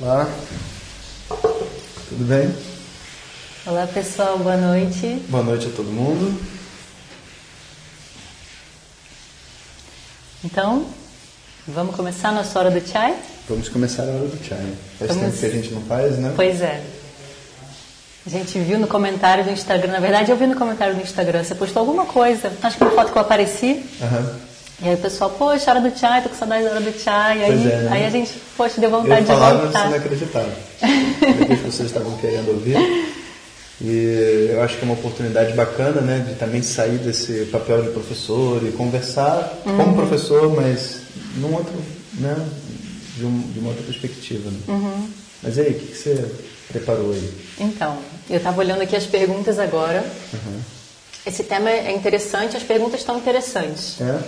Olá, tudo bem? Olá pessoal, boa noite. Boa noite a todo mundo. Então, vamos começar a nossa hora do chai? Vamos começar a hora do chai. Faz Vamos- tempo que a gente não faz, né? Pois é. A gente viu no comentário do Instagram, na verdade eu vi no comentário do Instagram, você postou alguma coisa, acho que uma foto que eu apareci, Aham. E aí o pessoal, poxa, hora do chai, tô com saudade da hora do chai, aí, Pois é, né? aí a gente, poxa, deu vontade Eu de falava, voltar. você não acreditava. Depois vocês estavam querendo ouvir. E eu acho que é uma oportunidade bacana, né, de também sair desse papel de professor e conversar Uhum. como professor, mas num outro, né, de, um- de uma outra perspectiva. Né? Uhum. Mas e aí, o que, que você preparou aí? Então, eu estava olhando aqui as perguntas agora. Uhum. Esse tema é interessante, as perguntas estão interessantes. É?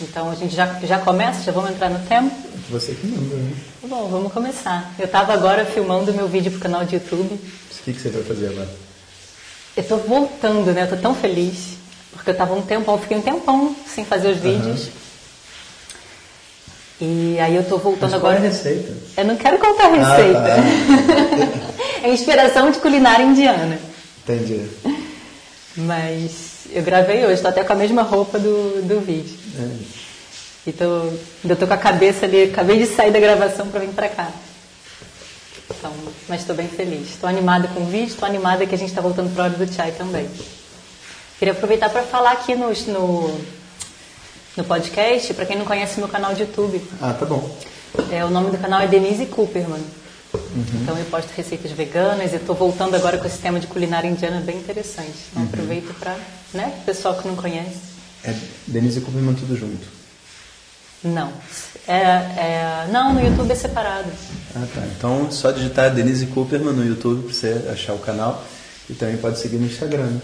Então a gente já, já começa, já vamos entrar no tema? Você que manda, né? Tá Bom, vamos começar. Eu estava agora filmando meu vídeo pro canal de YouTube. O que, que você vai fazer agora? Eu tô voltando, né? Eu tô tão feliz. Porque eu tava um tempão, fiquei um tempão sem fazer os vídeos. E aí eu tô voltando Mas qual é agora. a receita? Eu não quero contar a Ah, receita. tá. é inspiração de culinária indiana. Entendi. Mas eu gravei hoje, tô até com a mesma roupa do, do vídeo. É. E tô, ainda tô com a cabeça ali, acabei de sair da gravação para vir para cá. Então, mas estou bem feliz. Estou animada com o vídeo, estou animada que a gente está voltando para a hora do chai também. Queria aproveitar para falar aqui no, no, no podcast, para quem não conhece meu canal de YouTube. Ah, tá bom. É, o nome do canal é Denise Cooperman. Então eu posto receitas veganas e estou voltando agora com esse tema de culinária indiana bem interessante. Então aproveito para, né, pessoal que não conhece. É Denise Kupperman tudo junto. Não. É, é, não, no YouTube é separado. Ah, tá. Então é só digitar Denise Kupperman no YouTube para você achar o canal. E também pode seguir no Instagram. né?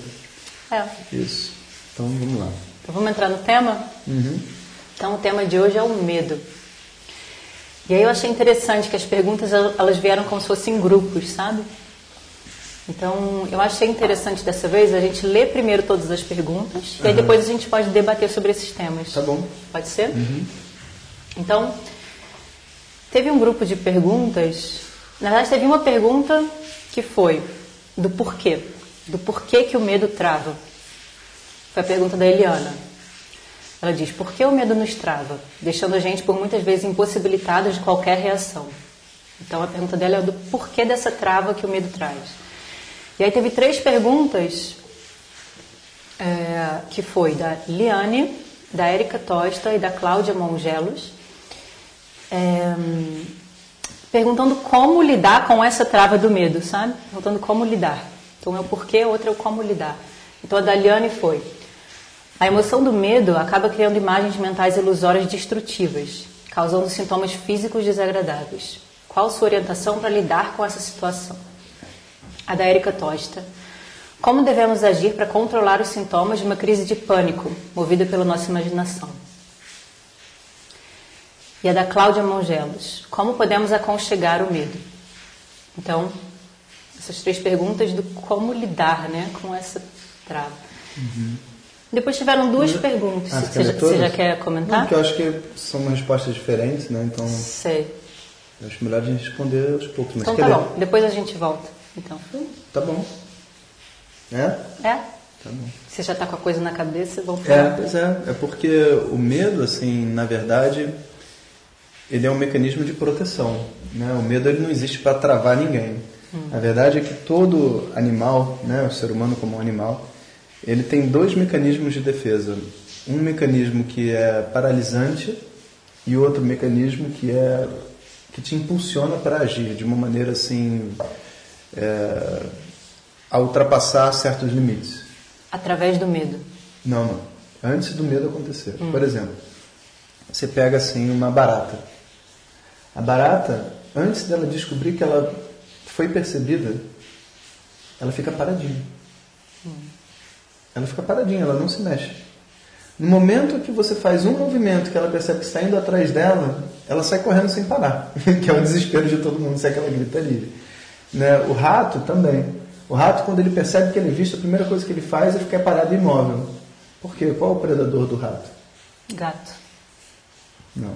É. Isso. Então vamos lá. Então vamos entrar no tema? Uhum. Então o tema de hoje é o medo. E aí eu achei interessante que as perguntas el- elas vieram como se fossem em grupos, sabe? Então eu achei interessante dessa vez a gente ler primeiro todas as perguntas e aí depois a gente pode debater sobre esses temas. Tá bom. Pode ser? Então, teve um grupo de perguntas. Na verdade, teve uma pergunta que foi do porquê. Do porquê que o medo trava. Foi a pergunta da Eliana. Ela diz: por que o medo nos trava? Deixando a gente, por muitas vezes, impossibilitados de qualquer reação. Então, a pergunta dela é do porquê dessa trava que o medo traz. E aí, teve três perguntas é, que foi da Liane, da Érica Tosta e da Cláudia Mongelos, é, perguntando como lidar com essa trava do medo, sabe? Perguntando como lidar. Então é o porquê, outra é o como lidar. Então a da Liane foi: a emoção do medo acaba criando imagens mentais ilusórias destrutivas, causando sintomas físicos desagradáveis. Qual sua orientação para lidar com essa situação? A da Érica Tosta. Como devemos agir para controlar os sintomas de uma crise de pânico, movida pela nossa imaginação? E a da Cláudia Mongelos. Como podemos aconchegar o medo? Então, essas três perguntas do como lidar né, com essa trava. Depois tiveram duas perguntas. Ah, você, já, você já quer Não, comentar? porque eu acho que são respostas diferentes, né? Então Sei. eu acho melhor a gente responder aos poucos. Mas Então tá bom, depois a gente volta. Então, Tá bom. É? é? Tá bom. Você já está com a coisa na cabeça? Vamos É, falar. pois é. É porque o medo, assim, na verdade, ele é um mecanismo de proteção. Né? O medo ele não existe para travar ninguém. A verdade é que todo animal, né, o ser humano como um animal, ele tem dois mecanismos de defesa. Um mecanismo que é paralisante e outro mecanismo que é que te impulsiona para agir de uma maneira assim é, a ultrapassar certos limites. Através do medo. Não, não. Antes do medo acontecer. Por exemplo, você pega assim uma barata. A barata, antes dela descobrir que ela foi percebida, ela fica paradinha. Ela fica paradinha, ela não se mexe. No momento que você faz um movimento que ela percebe que está indo atrás dela, ela sai correndo sem parar, que é um desespero de todo mundo, se é que ela grita livre. Né? O rato também. O rato, quando ele percebe que ele é visto, a primeira coisa que ele faz é ficar parado imóvel. Por quê? Qual é o predador do rato? Gato. Não.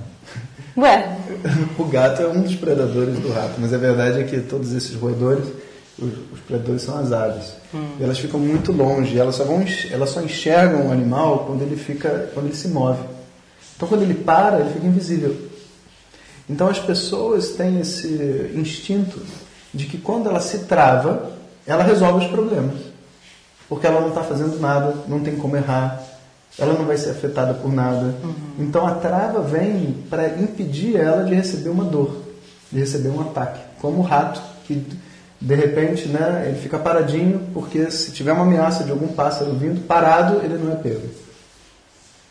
Ué? o gato é um dos predadores do rato, mas a verdade é que todos esses roedores, os, os predadores são as aves. Hum. elas ficam muito longe, elas só, vão, elas só enxergam o animal quando ele, fica, quando ele se move. Então quando ele para, ele fica invisível. Então as pessoas têm esse instinto de que quando ela se trava, ela resolve os problemas. Porque ela não está fazendo nada, não tem como errar, ela não vai ser afetada por nada. Uhum. Então a trava vem para impedir ela de receber uma dor, de receber um ataque. Como o rato, que de repente né, ele fica paradinho, porque se tiver uma ameaça de algum pássaro vindo, parado, ele não é pego.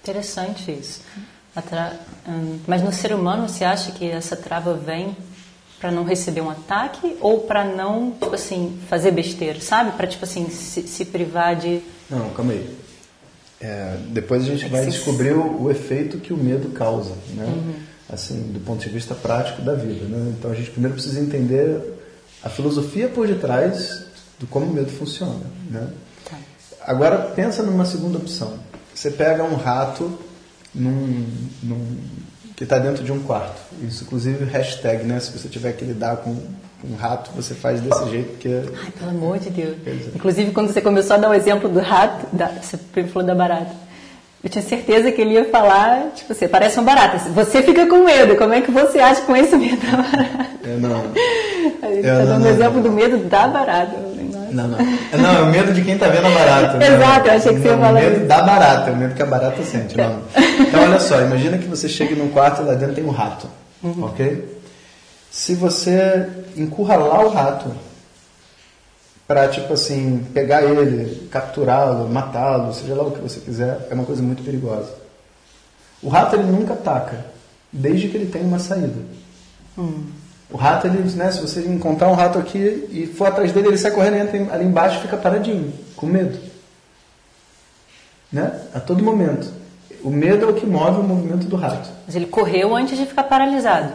Interessante isso. Tra... Hum, mas no ser humano, você acha que essa trava vem para não receber um ataque ou para não, tipo assim, fazer besteira, sabe? Para tipo assim se, se privar de. Não, calma aí. É, depois a gente vai descobrir o, o, efeito que o medo causa, né? Uhum. Assim, do ponto de vista prático da vida, né? Então a gente primeiro precisa entender a filosofia por detrás do como o medo funciona, né? Tá. Agora pensa numa segunda opção. Você pega um rato num, num que está dentro de um quarto. Isso, inclusive, hashtag, né? Se você tiver que lidar com um rato, você faz desse jeito, porque... Ai, pelo amor de Deus. Inclusive, quando você começou a dar o exemplo do rato, da, você falou da barata. Eu tinha certeza que ele ia falar, tipo, você parece uma barata. Você fica com medo. Como é que você acha com esse medo da barata? É, não. A gente está dando o exemplo do medo da barata. Não, não. Não, é o medo de quem está vendo a barata. Né? Exato, eu achei que você ia falar isso. O medo da barata, é o medo que a barata sente. Não. Então, olha só, imagina que você chega num quarto e lá dentro tem um rato, uhum. ok? Se você encurralar o rato para, tipo assim, pegar ele, capturá-lo, matá-lo, seja lá o que você quiser, é uma coisa muito perigosa. O rato, ele nunca ataca, desde que ele tenha uma saída. Hum. O rato, ele, né, se você encontrar um rato aqui e for atrás dele, ele sai correndo, entra ali embaixo e fica paradinho, com medo. Né? A todo momento. O medo é o que move o movimento do rato. Mas ele correu antes de ficar paralisado.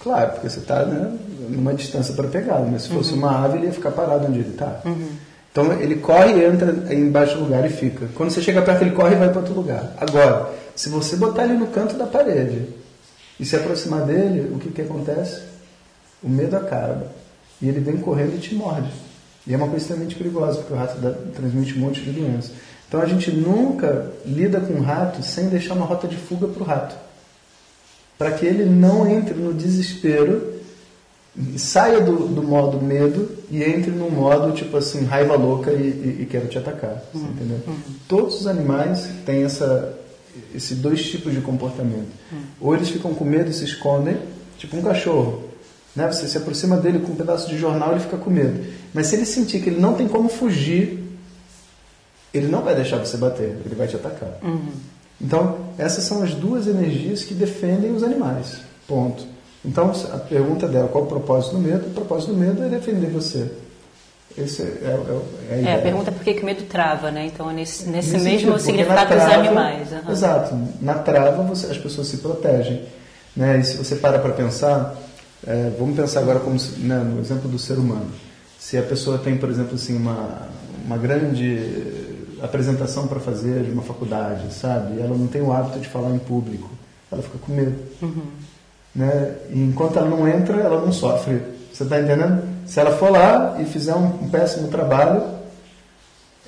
Claro, porque você está né, numa distância para pegá-lo, mas se fosse uhum. uma ave, ele ia ficar parado onde ele está. Uhum. Então ele corre e entra embaixo do lugar e fica. Quando você chega perto, ele corre e vai para outro lugar. Agora, se você botar ele no canto da parede e se aproximar dele, o que, que acontece? O medo acaba. E ele vem correndo e te morde. E é uma coisa extremamente perigosa, porque o rato dá, transmite um monte de doenças. Então a gente nunca lida com o rato sem deixar uma rota de fuga para o rato para que ele não entre no desespero, saia do, do, modo medo e entre no modo tipo assim raiva louca e, e, e quero te atacar, uhum. entendeu? Uhum. Todos os animais têm essa esses dois tipos de comportamento. Uhum. Ou eles ficam com medo e se escondem, tipo um cachorro. Né? Você se aproxima dele com um pedaço de jornal, ele fica com medo. Mas se ele sentir que ele não tem como fugir, ele não vai deixar você bater, ele vai te atacar. Uhum. Então, essas são as duas energias que defendem os animais. Ponto. Então, a pergunta dela, qual o propósito do medo? O propósito do medo é defender você. Esse é, é, é a, é, a pergunta é por que, que o medo trava, né? Então, nesse, nesse, nesse mesmo sentido, significado trava, dos animais. Uhum. Exato. Na trava, você, as pessoas se protegem. Né? E se você para para pensar, é, vamos pensar agora como né, no exemplo do ser humano. Se a pessoa tem, por exemplo, assim, uma, uma grande apresentação para fazer de uma faculdade, sabe? Ela não tem o hábito de falar em público. Ela fica com medo. Uhum. Né? E enquanto ela não entra, ela não sofre. Você está entendendo? Se ela for lá e fizer um, um, péssimo trabalho,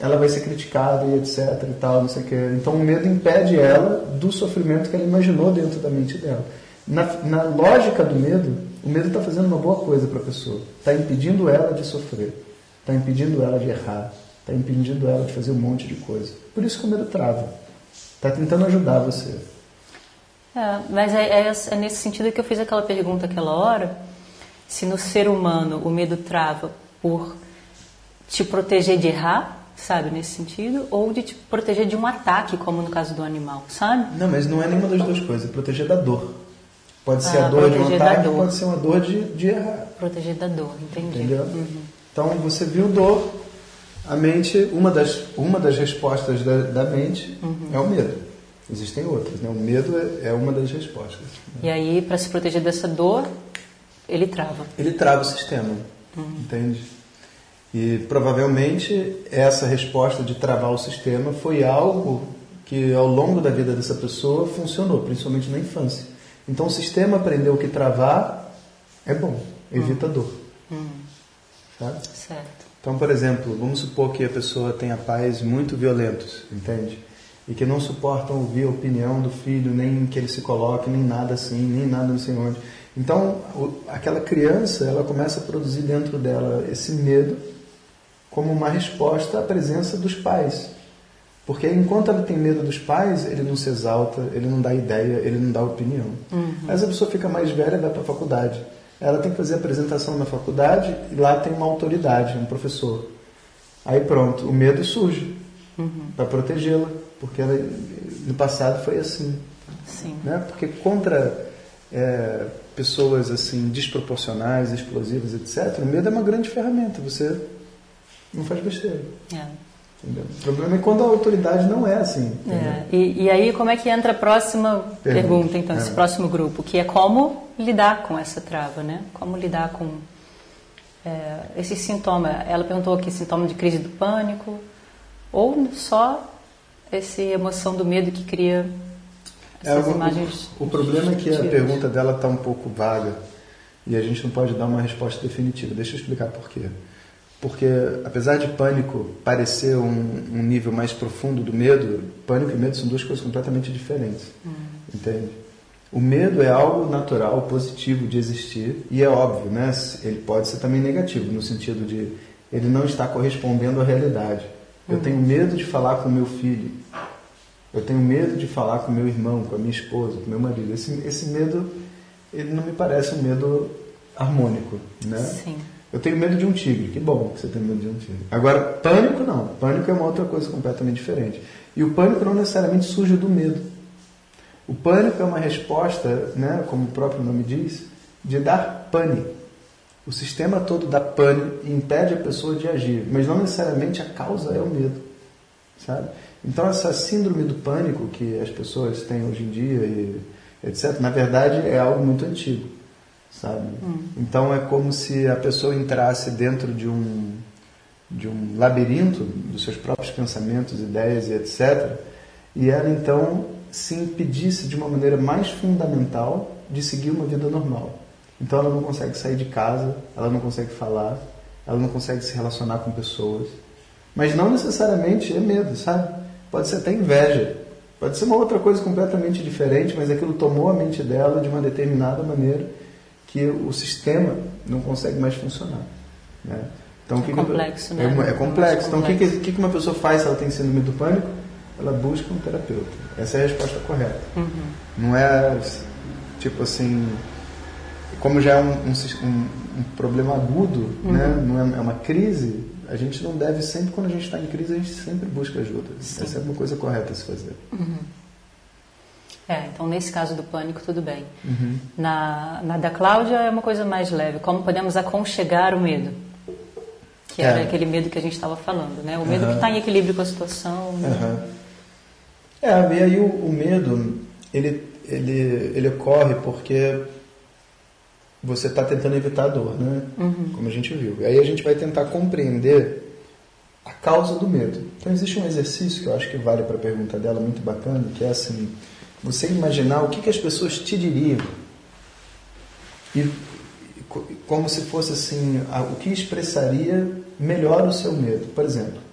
ela vai ser criticada e etc e tal, não sei o quê. Então o medo impede ela do sofrimento que ela imaginou dentro da mente dela. Na, na lógica do medo, o medo está fazendo uma boa coisa para a pessoa. Está impedindo ela de sofrer. Está impedindo ela de errar está impedindo ela de fazer um monte de coisa. Por isso que o medo trava. Está tentando ajudar você. É, mas é, é, é, nesse sentido que eu fiz aquela pergunta aquela hora, se no ser humano o medo trava por te proteger de errar, sabe, nesse sentido, ou de te proteger de um ataque, como no caso do animal, sabe? Não, mas não é nenhuma das duas coisas, é proteger da dor. Pode ser ah, a dor de ataque, pode ser uma dor de, de errar. Proteger da dor, entendi. Entendeu? Uhum. Então você viu dor, a mente, uma das, uma das respostas da, da mente uhum. é o medo. Existem outras, né? O medo é, é uma das respostas. Né? E aí, para se proteger dessa dor, ele trava. Ele trava o sistema, uhum. entende? E provavelmente essa resposta de travar o sistema foi algo que ao longo da vida dessa pessoa funcionou, principalmente na infância. Então o sistema aprendeu que travar é bom, evita Hum. dor. Sabe? Certo. Então, por exemplo, vamos supor que a pessoa tenha pais muito violentos, entende? E que não suportam ouvir a opinião do filho, nem que ele se coloque, nem nada assim, nem nada não sei onde. Então, aquela criança, ela começa a produzir dentro dela esse medo como uma resposta à presença dos pais. Porque enquanto ela tem medo dos pais, ele não se exalta, ele não dá ideia, ele não dá opinião. Aí essa pessoa fica mais velha e vai para a faculdade. Ela tem que fazer a apresentação na faculdade e lá tem uma autoridade, um professor. Aí pronto, o medo surge para protegê-la, porque ela, no passado foi assim. Sim. Né? Porque contra é, pessoas assim desproporcionais, explosivas, etc., o medo é uma grande ferramenta. Você não faz besteira. É. Entendeu? O problema é quando a autoridade não é assim. É, E, e aí, como é que entra a próxima pergunta, Pergunta, então, esse é. próximo grupo, que é como lidar com essa trava, né? Como lidar com é, esse sintoma. Ela perguntou aqui sintoma de crise do pânico, ou só essa emoção do medo que cria É, essas o, imagens. o, o problema é que a pergunta dela está um pouco vaga e a gente não pode dar uma resposta definitiva. Deixa eu explicar por quê. Porque, apesar de pânico parecer um, um nível mais profundo do medo, pânico e medo são duas coisas completamente diferentes. Entende? O medo é algo natural, positivo de existir e é óbvio, né? Ele pode ser também negativo, no sentido de ele não está correspondendo à realidade. Eu tenho medo de falar com meu filho. Eu tenho medo de falar com meu irmão, com a minha esposa, com meu marido. Esse, esse medo, ele não me parece um medo harmônico, né? Sim. Eu tenho medo de um tigre. Que bom que você tem medo de um tigre. Agora, pânico não. Pânico é uma outra coisa completamente diferente. E o pânico não necessariamente surge do medo. O pânico é uma resposta, né, como o próprio nome diz, de dar pane. O sistema todo dá pane e impede a pessoa de agir, mas não necessariamente a causa é o medo, sabe? Então essa síndrome do pânico que as pessoas têm hoje em dia e etc, na verdade é algo muito antigo, sabe? Então é como se a pessoa entrasse dentro de um de um labirinto dos seus próprios pensamentos, ideias e etc. E ela então se impedisse de uma maneira mais fundamental de seguir uma vida normal. Então ela não consegue sair de casa, ela não consegue falar, ela não consegue se relacionar com pessoas. Mas não necessariamente é medo, sabe? Pode ser até inveja. Pode ser uma outra coisa completamente diferente, mas aquilo tomou a mente dela de uma determinada maneira que o sistema não consegue mais funcionar. Né? Então, que É que- complexo, né? É, uma- é complexo. Então, o que, que, que que uma pessoa faz se ela tem síndrome do pânico? Ela busca um terapeuta. Essa é a resposta correta. Uhum. Não é tipo assim, como já é um, um um- problema agudo, Uhum. né? não é, é uma crise, a gente não deve sempre, quando a gente está em crise, a gente sempre busca ajuda. Essa é uma coisa correta a se fazer. É, então nesse caso do pânico, tudo bem. Uhum. Na, na da Cláudia é uma coisa mais leve. Como podemos aconchegar o medo? Que era É. aquele medo que a gente estava falando, né? O medo Aham. que está em equilíbrio com a situação. né? Aham. É, e aí o, o medo, ele, ele, ele ocorre porque você está tentando evitar a dor, né? Como a gente viu. E aí a gente vai tentar compreender a causa do medo. Então existe um exercício que eu acho que vale para a pergunta dela, muito bacana, que é assim, você imaginar o que, que as pessoas te diriam e, co- como se fosse assim, o que expressaria melhor o seu medo. Por exemplo,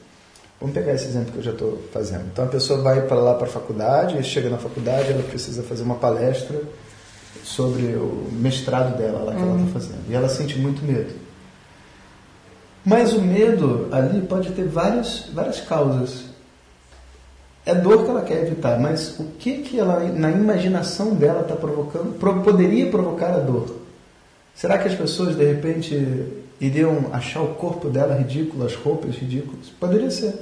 Vamos pegar esse exemplo que eu já estou fazendo. Então a pessoa vai para lá para a faculdade, chega na faculdade, ela precisa fazer uma palestra sobre o mestrado dela lá que ela está fazendo. E ela sente muito medo. Mas o medo ali pode ter várias, várias causas. É dor que ela quer evitar, mas o que, que ela, na imaginação dela, está provocando, pro- poderia provocar a dor? Será que as pessoas, de repente, iriam achar o corpo dela ridículo, as roupas ridículas? Poderia ser.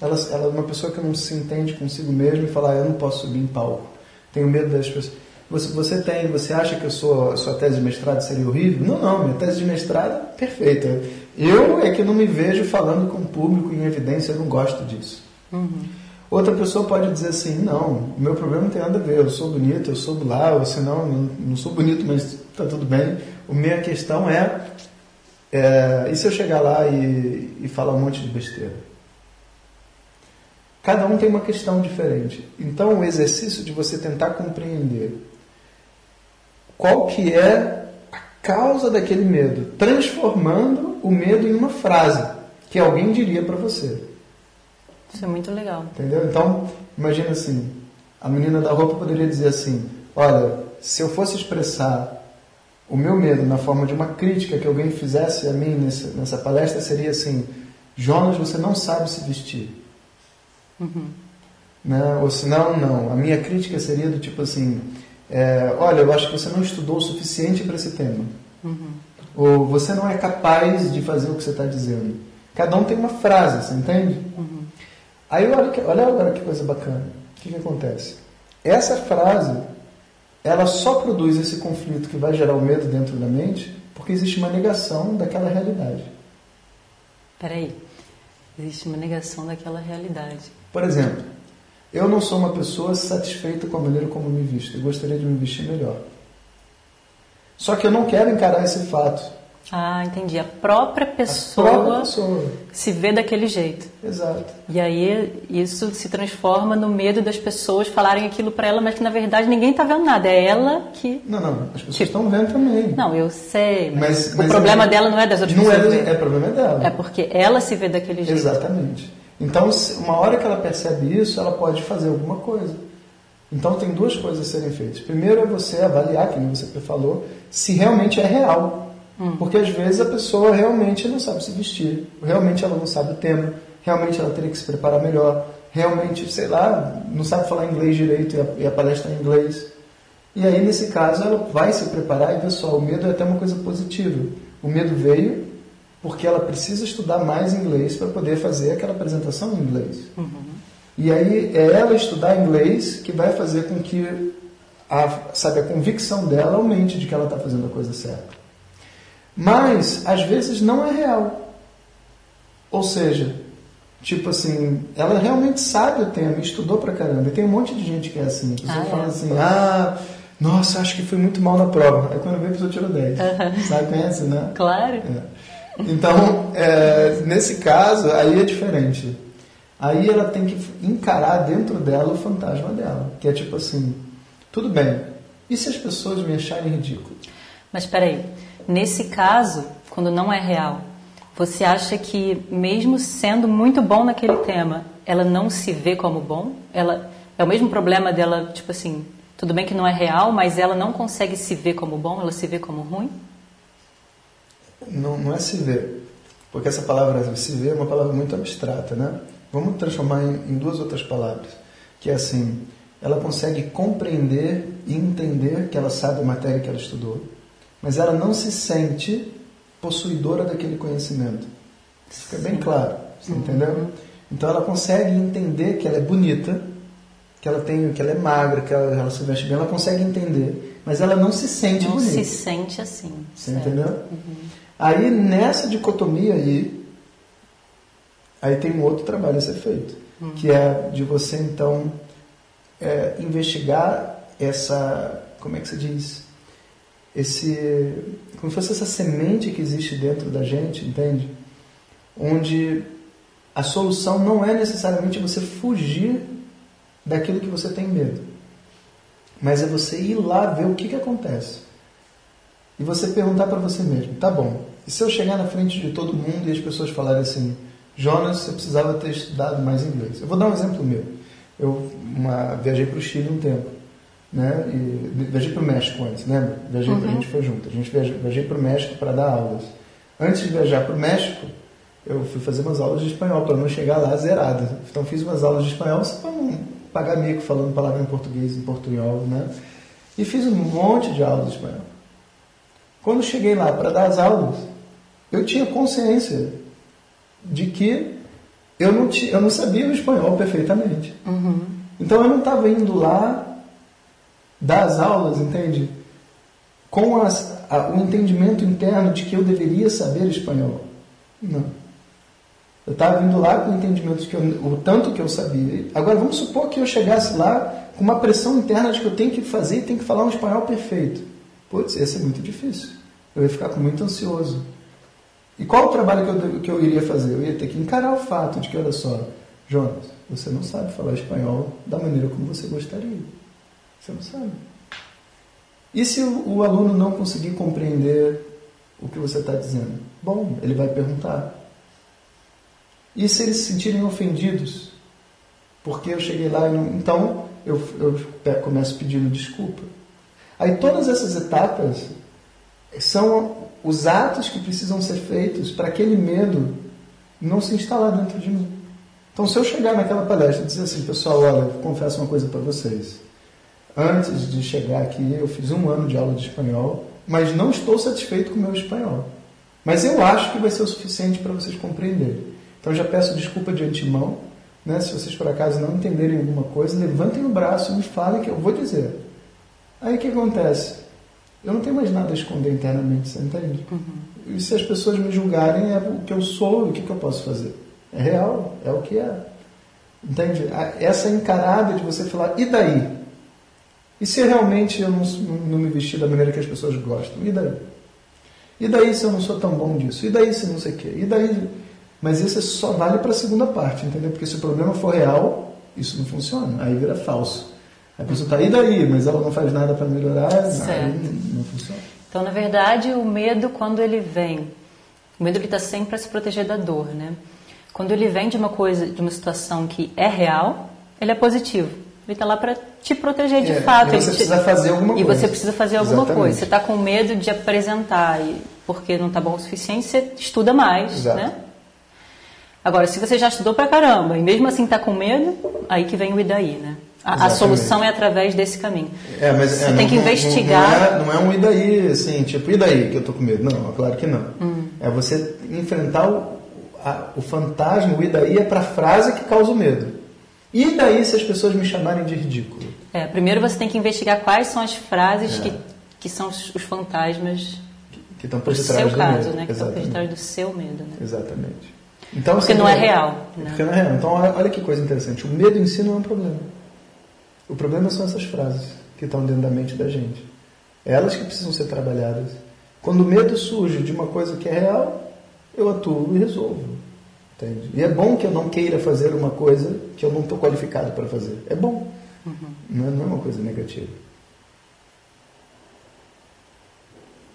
Ela, ela é uma pessoa que não se entende consigo mesma e fala, ah, eu não posso subir em palco. Tenho medo das pessoas. Você, você tem, você acha que a sua, a sua tese de mestrado seria horrível? Não, não, minha tese de mestrado é perfeita. Eu é que não me vejo falando com o público em evidência, eu não gosto disso. Outra pessoa pode dizer assim, não, meu problema não tem nada a ver, eu sou bonito, eu sou lá, ou senão, não, não sou bonito, mas está tudo bem. A minha questão é, é, e se eu chegar lá e, e falar um monte de besteira? Cada um tem uma questão diferente. Então, o exercício de você tentar compreender qual que é a causa daquele medo, transformando o medo em uma frase que alguém diria para você. Isso é muito legal. Entendeu? Então, imagina assim, a menina da roupa poderia dizer assim, olha, se eu fosse expressar o meu medo na forma de uma crítica que alguém fizesse a mim nessa, nessa palestra, seria assim, Jonas, você não sabe se vestir. Uhum. Né? Ou se não, não. A minha crítica seria do tipo assim, é, olha, eu acho que você não estudou o suficiente para esse tema. Uhum. Ou você não é capaz de fazer o que você está dizendo. Cada um tem uma frase, você entende? Uhum. Aí olha, olha agora que coisa bacana. O que, que acontece? Essa frase, ela só produz esse conflito que vai gerar o medo dentro da mente porque existe uma negação daquela realidade. Peraí, existe uma negação daquela realidade. Por exemplo, eu não sou uma pessoa satisfeita com a maneira como me visto. Eu gostaria de me vestir melhor. Só que eu não quero encarar esse fato. Ah, entendi. A própria pessoa, a própria pessoa. se vê daquele jeito. Exato. E aí isso se transforma no medo das pessoas falarem aquilo para ela, mas que na verdade ninguém está vendo nada. É ela que. Não, não. As pessoas tipo... estão vendo também. Não, eu sei. Mas, mas o mas problema é... dela não é das outras não pessoas. Não é, é problema dela. É porque ela se vê daquele jeito. Exatamente. Então, uma hora que ela percebe isso, ela pode fazer alguma coisa. Então, tem duas coisas a serem feitas. Primeiro é você avaliar, como você falou, se realmente é real. Hum. Porque às vezes a pessoa realmente não sabe se vestir, realmente ela não sabe o tema, realmente ela teria que se preparar melhor, realmente, sei lá, não sabe falar inglês direito e a, e a palestra é em inglês. E aí, nesse caso, ela vai se preparar e, pessoal, o medo é até uma coisa positiva. O medo veio porque ela precisa estudar mais inglês para poder fazer aquela apresentação em inglês. Uhum. E aí é ela estudar inglês que vai fazer com que a, sabe, a convicção dela aumente de que ela está fazendo a coisa certa. Mas, às vezes, não é real. Ou seja, tipo assim, ela realmente sabe o tema, estudou pra caramba. E tem um monte de gente que é assim. A pessoa ah, fala é. assim, ah, nossa, acho que foi muito mal na prova. Aí quando vê, a pessoa tirou 10. Uhum. Sabe, conhece, né? Claro. É. Então, é, nesse caso, aí é diferente. Aí ela tem que encarar dentro dela o fantasma dela, que é tipo assim, tudo bem, e se as pessoas me acharem ridículo? Mas peraí, nesse caso, quando não é real, você acha que mesmo sendo muito bom naquele tema, ela não se vê como bom? Ela é o mesmo problema dela, tipo assim, tudo bem que não é real, mas ela não consegue se ver como bom, ela se vê como ruim? não, não é se ver, porque essa palavra se ver é uma palavra muito abstrata, né? Vamos transformar em, em duas outras palavras, que é assim, ela consegue compreender e entender que ela sabe a matéria que ela estudou, mas ela não se sente possuidora daquele conhecimento. Isso fica bem claro, você uhum. entendeu? Então ela consegue entender que ela é bonita, que ela tem, que ela é magra, que ela, ela se veste bem, ela consegue entender, mas ela não se sente não bonita. Não se sente assim. Você certo. entendeu? Uhum. Aí nessa dicotomia aí, aí tem um outro trabalho a ser feito, uhum. que é de você então é, investigar essa, como é que se diz, esse, como se fosse essa semente que existe dentro da gente, entende? Onde a solução não é necessariamente você fugir daquilo que você tem medo, mas é você ir lá ver o que, que acontece e você perguntar para você mesmo, tá bom, e se eu chegar na frente de todo mundo e as pessoas falarem assim, Jonas, você precisava ter estudado mais inglês. Eu vou dar um exemplo meu. Eu uma, viajei para o Chile um tempo, né? E viajei para o México antes, lembra? Viajei, uhum. A gente foi junto. A gente viajei, viajei para o México para dar aulas. Antes de viajar para o México, eu fui fazer umas aulas de espanhol para não chegar lá zerado. Então fiz umas aulas de espanhol só para não pagar mico falando palavra em português, em portunhol, né? E fiz um monte de aulas de espanhol. Quando cheguei lá para dar as aulas, eu tinha consciência de que eu não, tinha, eu não sabia o espanhol perfeitamente. Uhum. Então eu não estava indo lá dar as aulas, entende? Com as, a, o entendimento interno de que eu deveria saber espanhol. Não. Eu estava indo lá com o entendimento de que eu, o tanto que eu sabia. Agora vamos supor que eu chegasse lá com uma pressão interna de que eu tenho que fazer e tenho que falar um espanhol perfeito. Putz, ia ser muito difícil. Eu ia ficar muito ansioso. E qual o trabalho que eu, que eu iria fazer? Eu ia ter que encarar o fato de que, olha só, Jonas, você não sabe falar espanhol da maneira como você gostaria. Você não sabe. E se o, o aluno não conseguir compreender o que você está dizendo? Bom, ele vai perguntar. E se eles se sentirem ofendidos? Porque eu cheguei lá e não. Então, eu, eu começo pedindo desculpa. Aí todas essas etapas são os atos que precisam ser feitos para aquele medo não se instalar dentro de mim. Então, se eu chegar naquela palestra e dizer assim, pessoal, olha, confesso uma coisa para vocês. Antes de chegar aqui, eu fiz um ano de aula de espanhol, mas não estou satisfeito com o meu espanhol. Mas eu acho que vai ser o suficiente para vocês compreenderem. Então, já peço desculpa de antemão. Né? Se vocês por acaso não entenderem alguma coisa, levantem o braço e me falem que eu vou dizer. Aí o que acontece? Eu não tenho mais nada a esconder internamente, você entende? Uhum. E se as pessoas me julgarem, é o que eu sou, o que, que eu posso fazer? É real, é o que é. Entende? Essa encarada de você falar, e daí? E se realmente eu não, não me vestir da maneira que as pessoas gostam? E daí? E daí se eu não sou tão bom disso? E daí se não sei o quê? E daí? Mas isso só vale para a segunda parte, entendeu? Porque se o problema for real, isso não funciona. Aí vira falso. A pessoa está aí daí, mas ela não faz nada para melhorar, aí não, não, funciona. Então, na verdade, o medo, quando ele vem, o medo está sempre para se proteger da dor, né? Quando ele vem de uma coisa, de uma situação que é real, ele é positivo. Ele está lá para te proteger de é, fato. E você te... precisa fazer alguma coisa. E você precisa fazer alguma Exatamente. coisa. Você está com medo de apresentar e porque não está bom o suficiente, você estuda mais, Exato. né? Agora, se você já estudou pra caramba e mesmo assim está com medo, aí que vem o Idaí, né? A, a, solução é através desse caminho. É, mas você é, tem não, que investigar. Não é, não é, um Idaí, assim, tipo, e daí que eu tô com medo? Não, claro que não. Hum. É você enfrentar o, a, o fantasma, o Idaí é para a frase que causa o medo. E daí se as pessoas me chamarem de ridículo? É, primeiro você tem que investigar quais são as frases é. que, que são os, os fantasmas que estão por detrás seu do caso, medo. né? Que estão por detrás do seu medo, né? Exatamente. Então, porque não é real. Né? Porque não é real. Então, olha que coisa interessante. O medo em si não é um problema. O problema são essas frases que estão dentro da mente da gente. É elas que precisam ser trabalhadas. Quando o medo surge de uma coisa que é real, eu atuo e resolvo. Entende? E é bom que eu não queira fazer uma coisa que eu não estou qualificado para fazer. É bom. Uhum. Não, é, não é uma coisa negativa.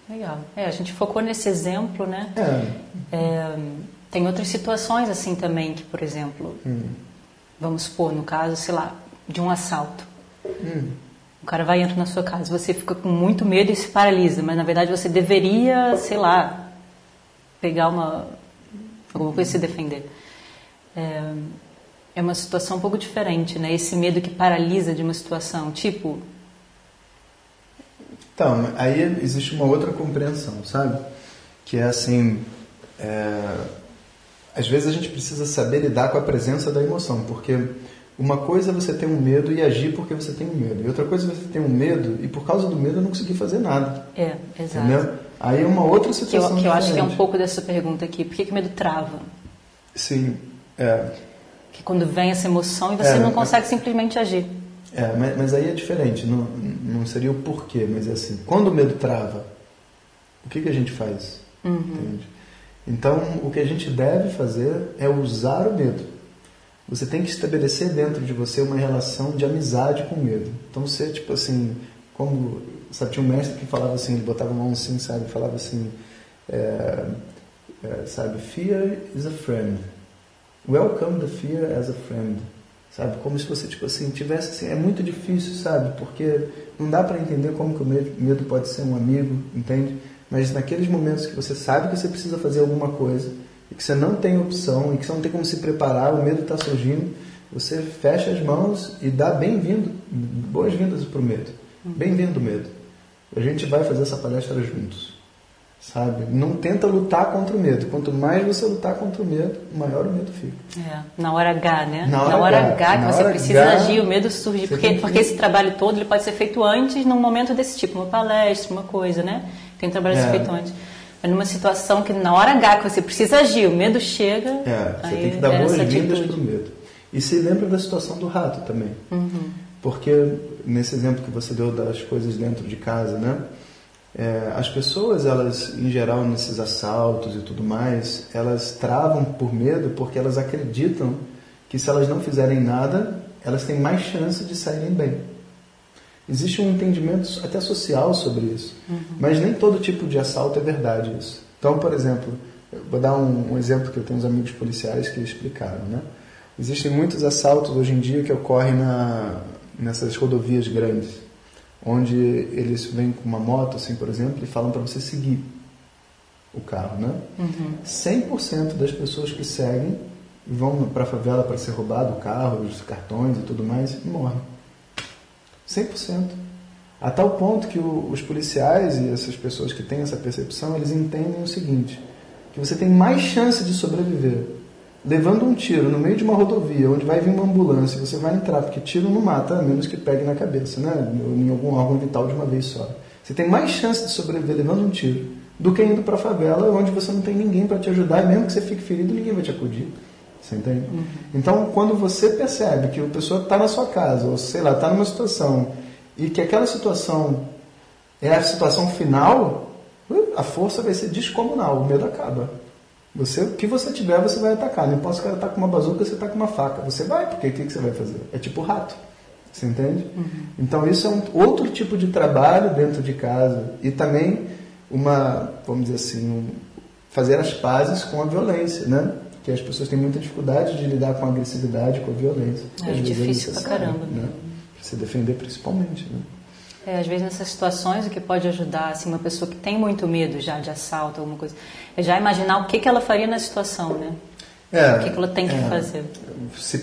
Legal. É, a gente focou nesse exemplo, né? É. É, tem outras situações assim também que, por exemplo, hum. vamos supor, no caso, sei lá, de um assalto. Hum. O cara vai entrar na sua casa, você fica com muito medo e se paralisa, mas na verdade você deveria, sei lá, pegar uma alguma coisa se defender. É, é uma situação um pouco diferente, né? Esse medo que paralisa de uma situação, tipo. Então, aí existe uma outra compreensão, sabe? Que é assim. É... Às vezes a gente precisa saber lidar com a presença da emoção, porque uma coisa é você ter um medo e agir porque você tem um medo. E outra coisa é você ter um medo e por causa do medo não conseguir fazer nada. É, exato. Entendeu? Aí é uma outra situação. Que eu, que eu acho que é um pouco dessa pergunta aqui. Por que, que o medo trava? Sim. É. Que quando vem essa emoção e você é, não consegue simplesmente agir. É, mas, mas, aí é diferente. Não, não seria o porquê, mas é assim. Quando o medo trava, o que, que a gente faz? Uhum. Entende? Então, o que a gente deve fazer é usar o medo. Você tem que estabelecer dentro de você uma relação de amizade com o medo. Então, você, tipo assim, como. Sabe, tinha um mestre que falava assim, ele botava a mão assim, sabe? Falava assim, é, é, sabe? Fear is a friend. Welcome the fear as a friend. Sabe? Como se você, tipo assim, tivesse assim. É muito difícil, sabe? Porque não dá para entender como que o medo pode ser um amigo, entende? Mas naqueles momentos que você sabe que você precisa fazer alguma coisa e que você não tem opção e que você não tem como se preparar, o medo está surgindo, você fecha as mãos e dá bem-vindo, boas-vindas para o medo. Bem-vindo, medo. A gente vai fazer essa palestra juntos. Sabe? Não tenta lutar contra o medo. Quanto mais você lutar contra o medo, maior o medo fica. É, na hora H, né? Na hora, na hora H, H, que você precisa H, agir, o medo surge. Porque, que... porque esse trabalho todo ele pode ser feito antes, num momento desse tipo, uma palestra, uma coisa, né? Tem trabalho é. feito antes. Mas numa situação que na hora H que você precisa agir, o medo chega. É, você tem que dar é boas-vindas para o medo. E se lembra da situação do rato também. Uhum. Porque nesse exemplo que você deu das coisas dentro de casa, né? É, as pessoas, elas, em geral, nesses assaltos e tudo mais, elas travam por medo porque elas acreditam que se elas não fizerem nada, elas têm mais chance de saírem bem. Existe um entendimento até social sobre isso. Uhum. Mas nem todo tipo de assalto é verdade isso. Então, por exemplo, vou dar um, um, exemplo que eu tenho uns amigos policiais que explicaram, né? Existem muitos assaltos hoje em dia que ocorrem na, nessas rodovias grandes, onde eles vêm com uma moto, assim, por exemplo, e falam para você seguir o carro, né? Uhum. 100% das pessoas que seguem vão para a favela para ser roubado o carro, os cartões e tudo mais e morrem. 100%. A tal ponto que o, os policiais e essas pessoas que têm essa percepção, eles entendem o seguinte, que você tem mais chance de sobreviver levando um tiro no meio de uma rodovia, onde vai vir uma ambulância, você vai entrar, porque tiro não mata, a menos que pegue na cabeça, né? ou em algum órgão vital de uma vez só. Você tem mais chance de sobreviver levando um tiro do que indo para a favela, onde você não tem ninguém para te ajudar, e mesmo que você fique ferido, ninguém vai te acudir. Você entende? Uhum. Então, quando você percebe que a pessoa está na sua casa, ou sei lá, está numa situação, e que aquela situação é a situação final, a força vai ser descomunal, o medo acaba. Você, o que você tiver, você vai atacar. Não importa se o cara está com uma bazuca, você está com uma faca. Você vai, porque o que, que você vai fazer? É tipo rato. Você entende? Uhum. Então, isso é um outro tipo de trabalho dentro de casa. E também uma, vamos dizer assim, um, fazer as pazes com a violência, né? que as pessoas têm muita dificuldade de lidar com a agressividade, com a violência. É, é difícil pra caramba. Né? Pra se defender principalmente. Né? É, às vezes nessas situações o que pode ajudar assim, uma pessoa que tem muito medo já de assalto, alguma coisa, é já imaginar o que, que ela faria na situação, né? É, o que, que ela tem que é, fazer. Se,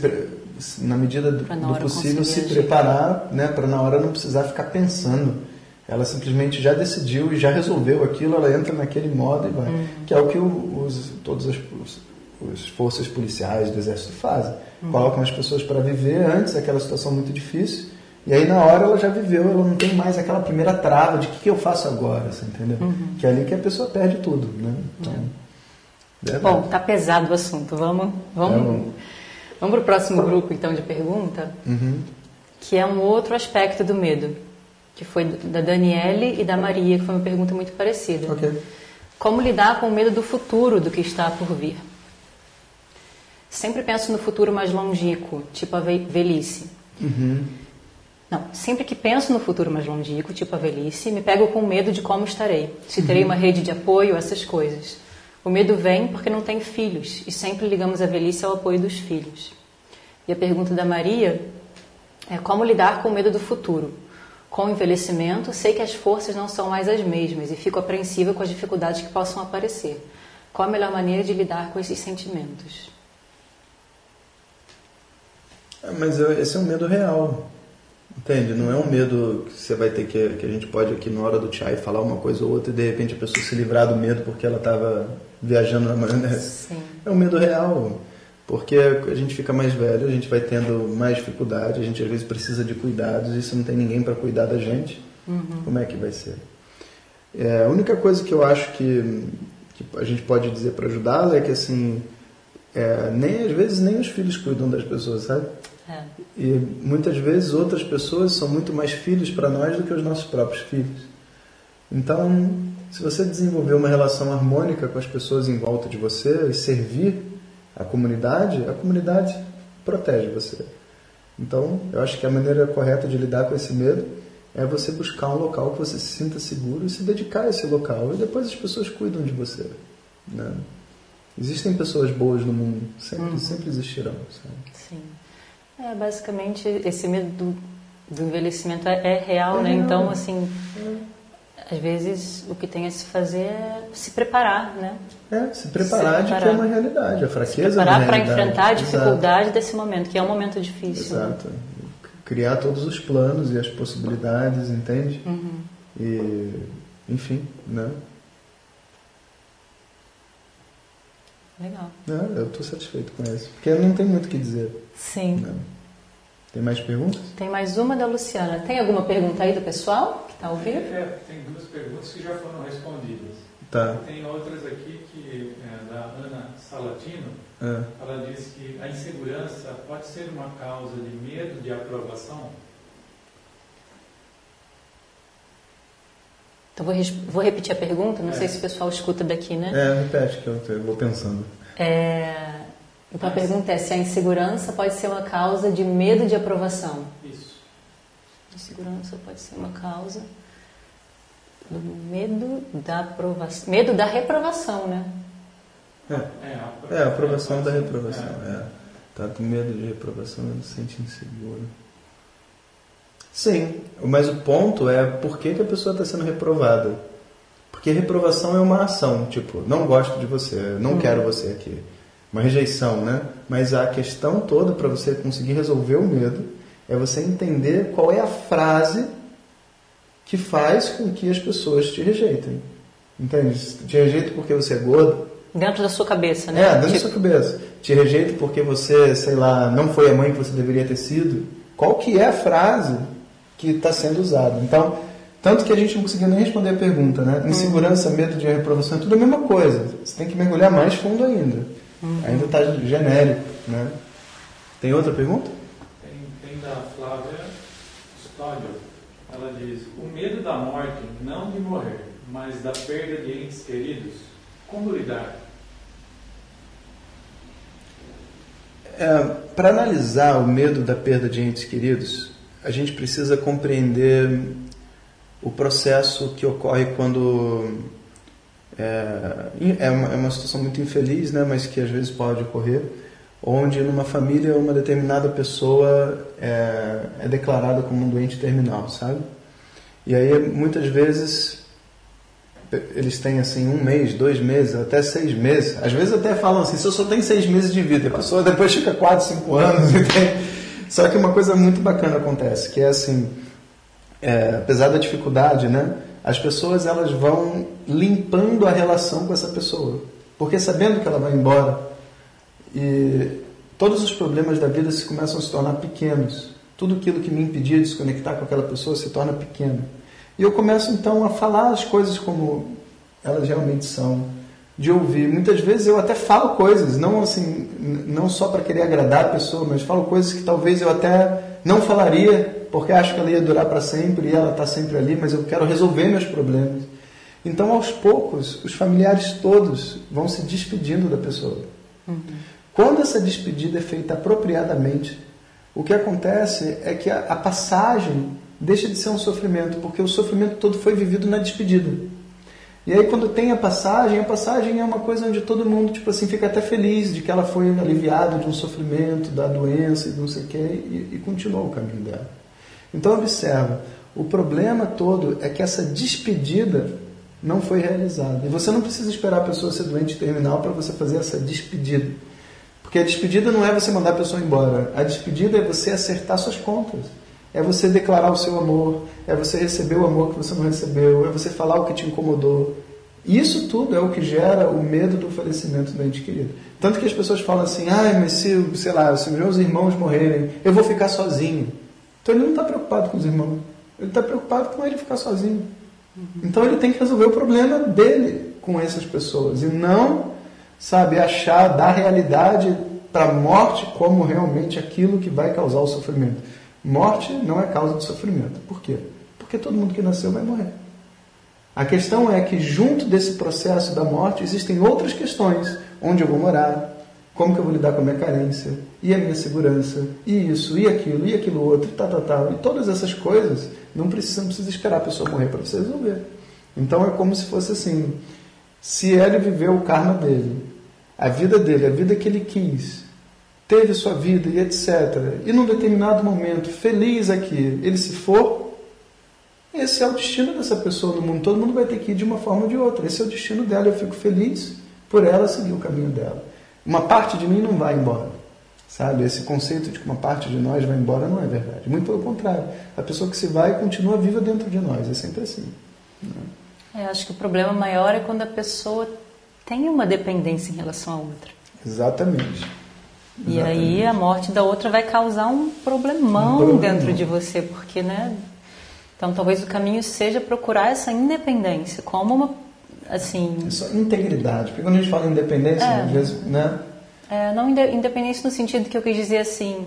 na medida do, do possível se preparar né, para na hora não precisar ficar pensando. Ela simplesmente já decidiu e já resolveu aquilo, ela entra naquele modo e vai. Uhum. Que é o que os, todos os, as forças policiais do exército fazem. Uhum. Colocam as pessoas para viver antes aquela situação muito difícil. E aí na hora ela já viveu, ela não tem mais aquela primeira trava de o que, que, eu faço agora, você entendeu? Uhum. Que é ali que a pessoa perde tudo, né? Então, é. Bom, tá pesado o assunto. Vamos, vamos, é vamos para o próximo grupo então de pergunta, uhum. que é um outro aspecto do medo, que foi da Daniele e da Maria, que foi uma pergunta muito parecida. Okay. Como lidar com o medo do futuro, do que está por vir? Sempre penso no futuro mais longínquo, tipo a velhice. Uhum. Não, sempre que penso no futuro mais longínquo, tipo a velhice, me pego com medo de como estarei, se terei uma rede de apoio, essas coisas. O medo vem porque não tenho filhos e sempre ligamos a velhice ao apoio dos filhos. E a pergunta da Maria é como lidar com o medo do futuro. Com o envelhecimento, sei que as forças não são mais as mesmas e fico apreensiva com as dificuldades que possam aparecer. Qual a melhor maneira de lidar com esses sentimentos? É, mas esse é um medo real. Entende? Não é um medo que você vai ter que. que a gente pode aqui na hora do chai falar uma coisa ou outra e de repente a pessoa se livrar do medo porque ela estava viajando na maionese. Sim. É um medo real. Porque a gente fica mais velho, a gente vai tendo mais dificuldade, a gente às vezes precisa de cuidados e se não tem ninguém para cuidar da gente, uhum. como é que vai ser? É, a única coisa que eu acho que, que a gente pode dizer para ajudá-la é que assim, é, nem às vezes nem os filhos cuidam das pessoas, sabe? É. E muitas vezes outras pessoas são muito mais filhos para nós do que os nossos próprios filhos. Então, se você desenvolver uma relação harmônica com as pessoas em volta de você e servir a comunidade, a comunidade protege você. Então, eu acho que a maneira correta de lidar com esse medo é você buscar um local que você se sinta seguro e se dedicar a esse local. E depois as pessoas cuidam de você. Né? Existem pessoas boas no mundo, sempre, uhum. sempre existirão. Sabe? Sim. É, basicamente, esse medo do, do envelhecimento é, é real, é né? Real. Então, assim, às vezes o que tem a se fazer é se preparar, né? É, se preparar, se preparar. de que é uma realidade, a fraqueza se preparar para enfrentar a dificuldade Exato. desse momento, que é um momento difícil. Né? Exato. Né? Criar todos os planos e as possibilidades, entende? Uhum. E, enfim, né? Legal. É, eu estou satisfeito com isso. Porque não tem muito o que dizer. Sim. Né? Tem mais perguntas? Tem mais uma da Luciana. Tem alguma pergunta aí do pessoal que está ao vivo? É, tem duas perguntas que já foram respondidas. Tá. Tem outras aqui que é da Ana Salatino. É. Ela diz que a insegurança pode ser uma causa de medo de aprovação. Então vou, vou repetir a pergunta, não é. sei se o pessoal escuta daqui, né? É, repete que eu, eu vou pensando. É, então a pergunta é se a insegurança pode ser uma causa de medo de aprovação. Isso. Insegurança pode ser uma causa do medo da aprovação. Medo da reprovação, né? É, é, a, é, aprovação da reprovação. É. é. Tá com medo de reprovação, ele se sente inseguro. Sim, mas o ponto é por que, que a pessoa está sendo reprovada. Porque reprovação é uma ação, tipo, não gosto de você, não hum. quero você aqui. Uma rejeição, né? Mas a questão toda para você conseguir resolver o medo é você entender qual é a frase que faz com que as pessoas te rejeitem. Entende? Te rejeitam porque você é gordo. Dentro da sua cabeça, né? É, dentro tipo... da sua cabeça. Te rejeito porque você, sei lá, não foi a mãe que você deveria ter sido. Qual que é a frase que está sendo usada? Então, tanto que a gente não conseguiu nem responder a pergunta, né? Insegurança, medo de reprovação, é tudo a mesma coisa. Você tem que mergulhar mais fundo ainda. Uhum. Ainda está genérico, né? Tem outra pergunta? Tem, tem da Flávia Stódio. Ela diz, o medo da morte, não de morrer, mas da perda de entes queridos, como lidar? É, Para analisar o medo da perda de entes queridos, a gente precisa compreender o processo que ocorre quando é, é, uma, é uma situação muito infeliz, né, mas que às vezes pode ocorrer, onde numa família uma determinada pessoa é, é declarada como um doente terminal, sabe? E aí muitas vezes eles têm assim um mês, dois meses, até seis meses. Às vezes até falam assim, se eu só tenho seis meses de vida, a pessoa depois fica quatro, cinco anos. Só que uma coisa muito bacana acontece, que é assim, é, apesar da dificuldade, né, as pessoas elas vão limpando a relação com essa pessoa, porque sabendo que ela vai embora e todos os problemas da vida se começam a se tornar pequenos. Tudo aquilo que me impedia de se conectar com aquela pessoa se torna pequeno. E eu começo então a falar as coisas como elas realmente são, de ouvir. Muitas vezes eu até falo coisas, não assim, não só para querer agradar a pessoa, mas falo coisas que talvez eu até não falaria, porque acho que ela ia durar para sempre e ela está sempre ali, mas eu quero resolver meus problemas. Então, aos poucos, os familiares todos vão se despedindo da pessoa. Uhum. Quando essa despedida é feita apropriadamente, o que acontece é que a, a passagem deixa de ser um sofrimento, porque o sofrimento todo foi vivido na despedida. E aí quando tem a passagem, a passagem é uma coisa onde todo mundo tipo assim fica até feliz de que ela foi aliviada de um sofrimento, da doença e não sei o quê, e, e continuou o caminho dela. Então observa, o problema todo é que essa despedida não foi realizada. E você não precisa esperar a pessoa ser doente terminal para você fazer essa despedida. Porque a despedida não é você mandar a pessoa embora. A despedida é você acertar suas contas. É você declarar o seu amor, é você receber o amor que você não recebeu, é você falar o que te incomodou. Isso tudo é o que gera o medo do falecimento do ente querido. Tanto que as pessoas falam assim, ah, mas se, sei lá, se meus irmãos morrerem, eu vou ficar sozinho. Então ele não está preocupado com os irmãos, ele está preocupado com ele ficar sozinho. Então ele tem que resolver o problema dele com essas pessoas e não, sabe, achar da realidade para a morte como realmente aquilo que vai causar o sofrimento. Morte não é causa de sofrimento. Por quê? Porque todo mundo que nasceu vai morrer. A questão é que junto desse processo da morte existem outras questões. Onde eu vou morar? Como que eu vou lidar com a minha carência? E a minha segurança? E isso, e aquilo, e aquilo outro, tal, tal, tal. E todas essas coisas não precisa, não precisa esperar a pessoa morrer para você resolver. Então é como se fosse assim, se ele viveu o karma dele, a vida dele, a vida que ele quis, teve sua vida e etc. E num determinado momento, feliz aqui, ele se for, esse é o destino dessa pessoa no mundo. Todo mundo vai ter que ir de uma forma ou de outra. Esse é o destino dela. Eu fico feliz por ela seguir o caminho dela. Uma parte de mim não vai embora. Sabe? Esse conceito de que uma parte de nós vai embora não é verdade. Muito pelo contrário. A pessoa que se vai continua viva dentro de nós. É sempre assim. Né? É, acho que o problema maior é quando a pessoa tem uma dependência em relação à outra. Exatamente. E Exatamente. aí a morte da outra vai causar um problemão, um problemão dentro de você, porque, né? Então talvez o caminho seja procurar essa independência como uma, assim... Essa integridade, porque quando a gente fala independência, é, às vezes, né? É, não independência no sentido que eu quis dizer assim,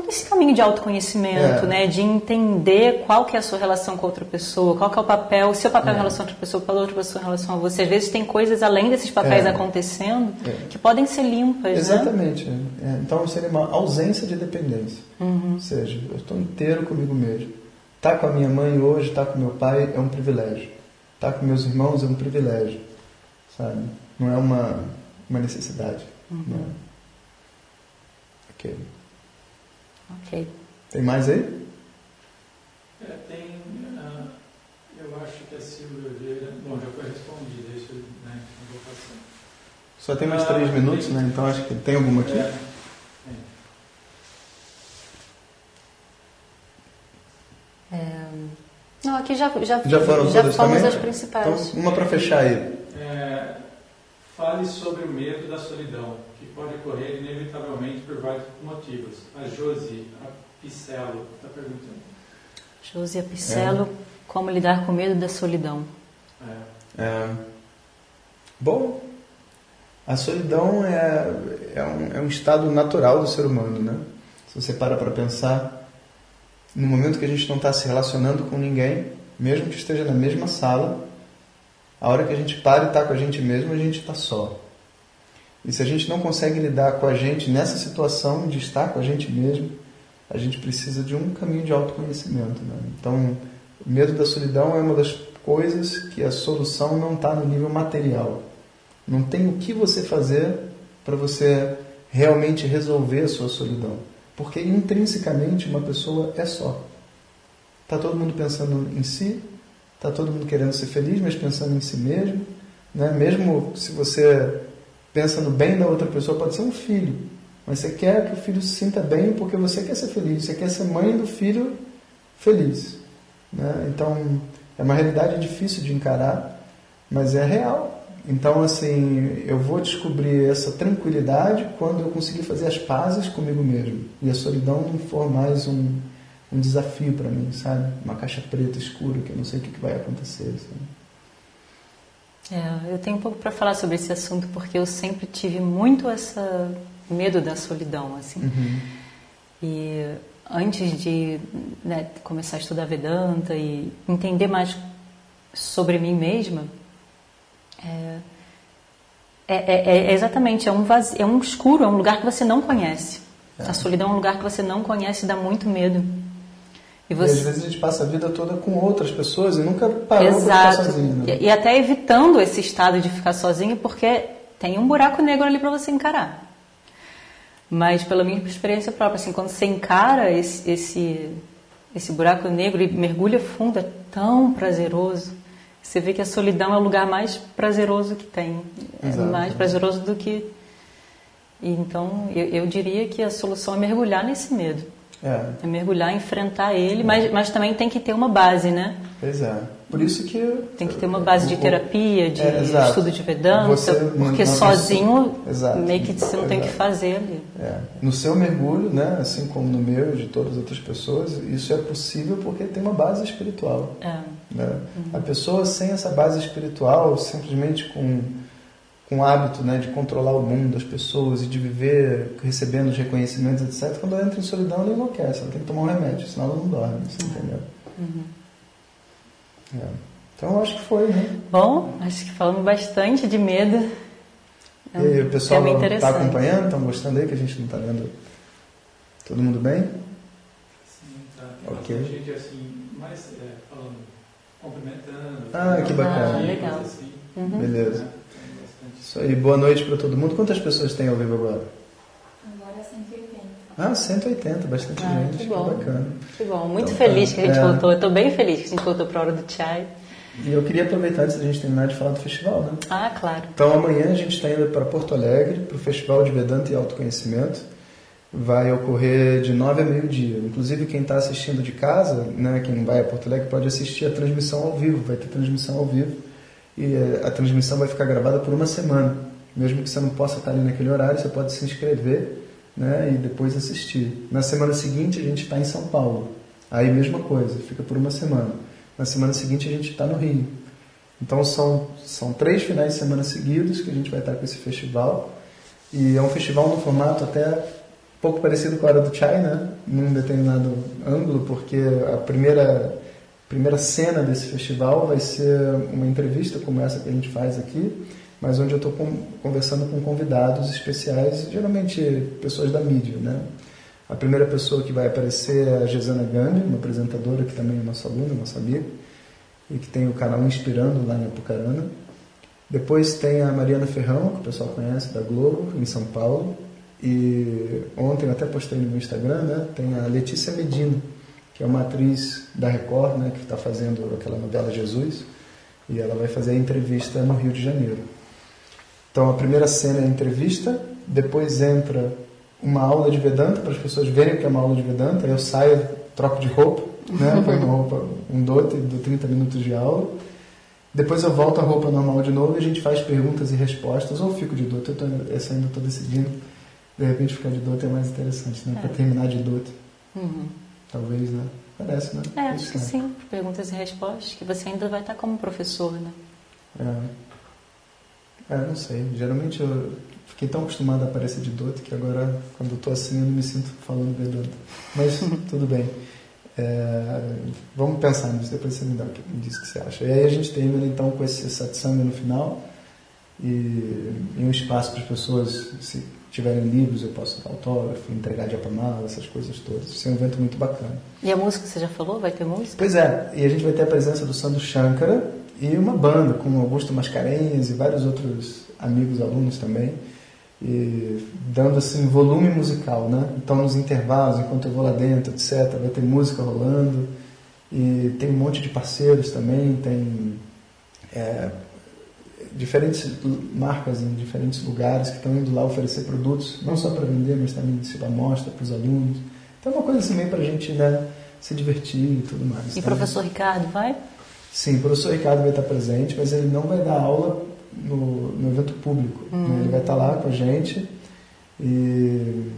todo esse caminho de autoconhecimento, é. né, de entender qual que é a sua relação com outra pessoa, qual que é o papel, o seu papel é. em relação a outra pessoa, qual a outra pessoa em relação a você. Às vezes tem coisas além desses papéis é. acontecendo é. que podem ser limpas, né? Exatamente. Né? então seria uma ausência de dependência. Uhum. Ou seja, eu estou inteiro comigo mesmo. Estar tá com a minha mãe hoje, estar tá com meu pai é um privilégio. Estar tá com meus irmãos é um privilégio, sabe? Não é uma, uma necessidade. Uhum. Né? Ok. Ok. Tem mais aí? É, tem. Uh, eu acho que a Silvia Vieira. Bom, já foi respondida, isso, né? Não vou passar. Só tem mais três ah, minutos, tem, né? Então acho que tem alguma aqui. É, é, não, aqui já, já, já foram já todas fomos as principais. Então, uma para fechar aí. É, fale sobre o medo da solidão, pode ocorrer inevitavelmente por vários motivos. A Josi, a Picello, está perguntando. Josi Picello, é. como lidar com o medo da solidão? É. é. Bom, a solidão é, é, um, é um estado natural do ser humano, né? Se você para para pensar, no momento que a gente não está se relacionando com ninguém, mesmo que esteja na mesma sala, a hora que a gente para e está com a gente mesmo, a gente está só. E se a gente não consegue lidar com a gente nessa situação de estar com a gente mesmo, a gente precisa de um caminho de autoconhecimento. Né? Então, o medo da solidão é uma das coisas que a solução não está no nível material. Não tem o que você fazer para você realmente resolver a sua solidão. Porque intrinsecamente uma pessoa é só. Está todo mundo pensando em si, está todo mundo querendo ser feliz, mas pensando em si mesmo. Né? Mesmo se você pensa no bem da outra pessoa, pode ser um filho. Mas você quer que o filho se sinta bem porque você quer ser feliz. Você quer ser mãe do filho feliz. Né? Então, é uma realidade difícil de encarar, mas é real. Então, assim, eu vou descobrir essa tranquilidade quando eu conseguir fazer as pazes comigo mesmo. E a solidão não for mais um, um desafio para mim, sabe? Uma caixa preta escura que eu não sei o que, vai acontecer. É, eu tenho um pouco para falar sobre esse assunto porque eu sempre tive muito essa medo da solidão, assim. Uhum. E antes de né, começar a estudar Vedanta e entender mais sobre mim mesma, é, é, é, é exatamente, é um, vazio, é um escuro, é um lugar que você não conhece. É. A solidão é um lugar que você não conhece e dá muito medo. E, você... e às vezes a gente passa a vida toda com outras pessoas e nunca parou Exato. para ficar sozinho. Né? E, até evitando esse estado de ficar sozinho porque tem um buraco negro ali para você encarar. Mas pela minha experiência própria, assim, quando você encara esse, esse, esse buraco negro e mergulha fundo, é tão prazeroso. Você vê que a solidão é o lugar mais prazeroso que tem. É Exato. mais prazeroso do que. Então, eu, eu, diria que a solução é mergulhar nesse medo. É. é mergulhar, enfrentar ele, é. mas, mas também tem que ter uma base, né? Pois é. Por isso que. Tem que ter uma base de terapia, de é, estudo de Vedanta, porque sozinho exato, meio que você não exato. tem que fazer ali. É. No seu mergulho, né, assim como no meu e de todas as outras pessoas, isso é possível porque tem uma base espiritual. É. Né? Uhum. A pessoa sem essa base espiritual, simplesmente com com o hábito né, de controlar o mundo, as pessoas e de viver recebendo os reconhecimentos, etc., quando ela entra em solidão, ela enlouquece, ela tem que tomar um remédio, senão ela não dorme, você entendeu? Uhum. É. Então acho que foi, né? Bom, acho que falamos bastante de medo. É um e aí, o pessoal está acompanhando? Estão gostando aí que a gente não está vendo? Todo mundo bem? Sim, tá. Tem ok. gente assim, mais é, falando, cumprimentando. Ah, que bacana. Ah, legal. Assim, uhum. Beleza. Isso aí, boa noite para todo mundo. Quantas pessoas tem ao vivo agora? Agora 180. Ah, 180, bastante ah, gente. Que bom. Que bacana. Que bom, muito então, feliz que a gente é... voltou. Eu estou bem feliz que a gente voltou para a hora do chai. E eu queria aproveitar antes da gente terminar de falar do festival, né? Ah, claro. Então amanhã a gente está indo para Porto Alegre, para o Festival de Vedanta e Autoconhecimento. Vai ocorrer de 9 a meio-dia. Inclusive quem está assistindo de casa, né, quem vai a Porto Alegre, pode assistir a transmissão ao vivo. Vai ter transmissão ao vivo. E eh, a transmissão vai ficar gravada por uma semana. Mesmo que você não possa estar ali naquele horário, você pode se inscrever né, e depois assistir. Na semana seguinte a gente está em São Paulo. Aí mesma coisa, fica por uma semana. Na semana seguinte a gente está no Rio. Então são, são três finais de semana seguidos que a gente vai estar com esse festival. E é um festival no formato até pouco parecido com a hora do Chai, né? Num determinado ângulo, porque a primeira, primeira cena desse festival vai ser uma entrevista como essa que a gente faz aqui, mas onde eu estou conversando com convidados especiais, geralmente pessoas da mídia, né? A primeira pessoa que vai aparecer é a Gesana Gambi, uma apresentadora que também é nossa aluna, nossa amiga, e que tem o canal Inspirando lá em Apucarana. Depois tem a Mariana Ferrão, que o pessoal conhece, da Globo, em São Paulo. E ontem eu até postei no meu Instagram, né? Tem a Letícia Medina, que é uma atriz da Record, né? Que está fazendo aquela novela Jesus. E ela vai fazer a entrevista no Rio de Janeiro. Então a primeira cena é a entrevista, depois entra uma aula de Vedanta, para as pessoas verem que é uma aula de Vedanta. Aí eu saio, troco de roupa, né? Põe uma roupa, um dote, do 30 minutos de aula. Depois eu volto à roupa normal de novo e a gente faz perguntas e respostas, ou fico de dote, eu, tô, eu ainda estou decidindo. De repente ficar de dote é mais interessante, né? É. Para terminar de dote. Uhum. Talvez, né? Parece, né? É, acho que sim. Perguntas e respostas, que você ainda vai estar como professor, né? É. É, não sei. Geralmente eu fiquei tão acostumado a aparecer de dote que agora, quando eu tô assim, eu não me sinto falando Vedanta. Mas tudo bem. É, vamos pensar nisso, depois você me, dá, me diz o que você acha. E aí a gente termina então com esse satsang no final e, e um espaço para as pessoas, se tiverem livros, eu posso dar autógrafo, entregar de apamala, essas coisas todas. Isso é um evento muito bacana. E a música, você já falou? Vai ter música? Pois é, e a gente vai ter a presença do Sandro Shankara e uma banda com Augusto Mascarenhas e vários outros amigos, alunos também e dando assim volume musical, né? Então nos intervalos, enquanto eu vou lá dentro, etc, vai ter música rolando e tem um monte de parceiros também, tem é, diferentes marcas em diferentes lugares que estão indo lá oferecer produtos, não só para vender, mas também se amostra para os alunos. Então é uma coisa assim meio para a gente né, se divertir e tudo mais. E o professor Ricardo vai? Sim, o professor Ricardo vai estar presente, mas ele não vai dar aula no, no evento público. Uhum. Ele vai estar lá com a gente e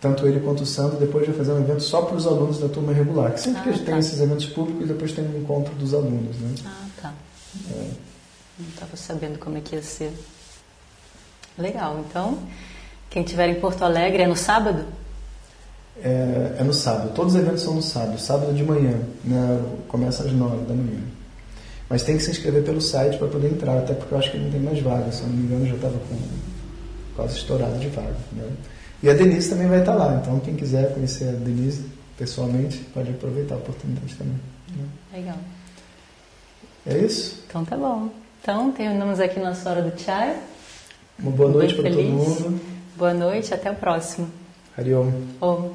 tanto ele quanto o Sandro depois vai fazer um evento só para os alunos da turma regular. Que sempre ah, que a gente tá. tem esses eventos públicos, depois tem um encontro dos alunos. Né? Ah, tá. É. Não estava sabendo como é que ia ser. Legal. Então, quem estiver em Porto Alegre é no sábado? É, é, no sábado. Todos os eventos são no sábado. Sábado de manhã. Né? Começa às nove da manhã. Mas tem que se inscrever pelo site para poder entrar, até porque eu acho que não tem mais vaga, se eu não me engano já estava com quase estourado de vaga. Né? E a Denise também vai estar lá, então quem quiser conhecer a Denise pessoalmente pode aproveitar a oportunidade também. Né? Legal. É isso? Então tá bom. Então terminamos aqui nossa hora do chai. Uma boa noite para todo mundo. Boa noite, até o próximo. Hariom. Om.